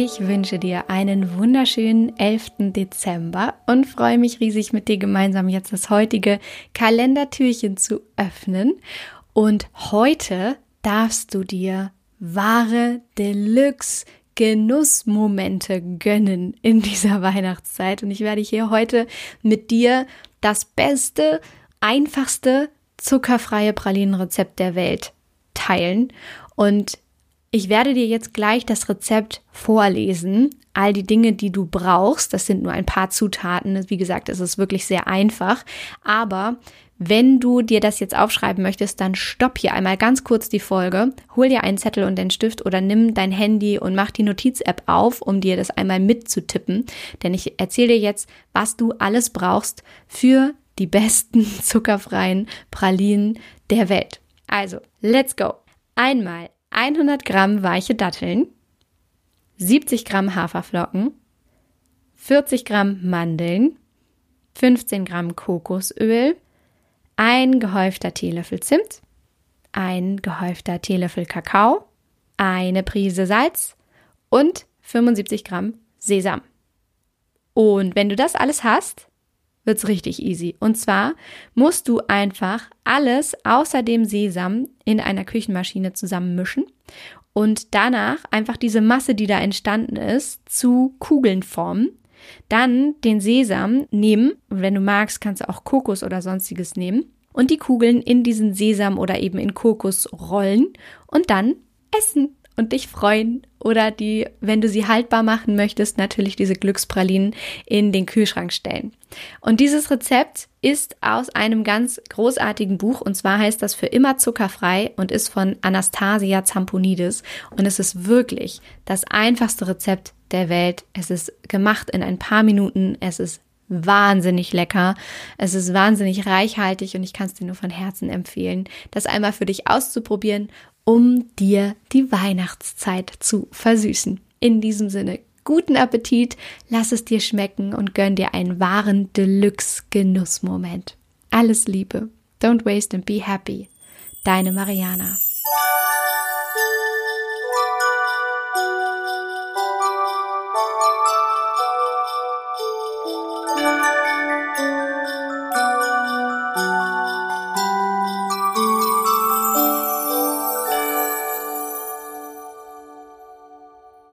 Ich wünsche dir einen wunderschönen 11. Dezember und freue mich riesig mit dir gemeinsam jetzt das heutige Kalendertürchen zu öffnen. Und heute darfst du dir wahre Deluxe Genussmomente gönnen in dieser Weihnachtszeit. Und ich werde hier heute mit dir das beste, einfachste, zuckerfreie Pralinenrezept der Welt teilen. Und ich werde dir jetzt gleich das Rezept vorlesen. All die Dinge, die du brauchst, das sind nur ein paar Zutaten. Wie gesagt, es ist wirklich sehr einfach. Aber wenn du dir das jetzt aufschreiben möchtest, dann stopp hier einmal ganz kurz die Folge, hol dir einen Zettel und einen Stift oder nimm dein Handy und mach die Notiz-App auf, um dir das einmal mitzutippen. Denn ich erzähle dir jetzt, was du alles brauchst für die besten zuckerfreien Pralinen der Welt. Also, let's go. Einmal 100 Gramm weiche Datteln, 70 Gramm Haferflocken, 40 Gramm Mandeln, 15 Gramm Kokosöl, ein gehäufter Teelöffel Zimt, ein gehäufter Teelöffel Kakao, eine Prise Salz und 75 Gramm Sesam. Und wenn du das alles hast, wird's richtig easy. Und zwar musst du einfach alles außer dem Sesam in einer Küchenmaschine zusammenmischen und danach einfach diese Masse, die da entstanden ist, zu Kugeln formen. Dann den Sesam nehmen wenn du magst, kannst du auch Kokos oder sonstiges nehmen und die Kugeln in diesen Sesam oder eben in Kokos rollen und dann essen und dich freuen oder die, wenn du sie haltbar machen möchtest, natürlich diese Glückspralinen in den Kühlschrank stellen. Und dieses Rezept ist aus einem ganz großartigen Buch und zwar heißt das für immer zuckerfrei und ist von Anastasia Zamponidis und es ist wirklich das einfachste Rezept der Welt. Es ist gemacht in ein paar Minuten, es ist wahnsinnig lecker. Es ist wahnsinnig reichhaltig und ich kann es dir nur von Herzen empfehlen, das einmal für dich auszuprobieren um dir die Weihnachtszeit zu versüßen. In diesem Sinne, guten Appetit, lass es dir schmecken und gönn dir einen wahren Deluxe-Genussmoment. Alles Liebe, don't waste and be happy. Deine Mariana.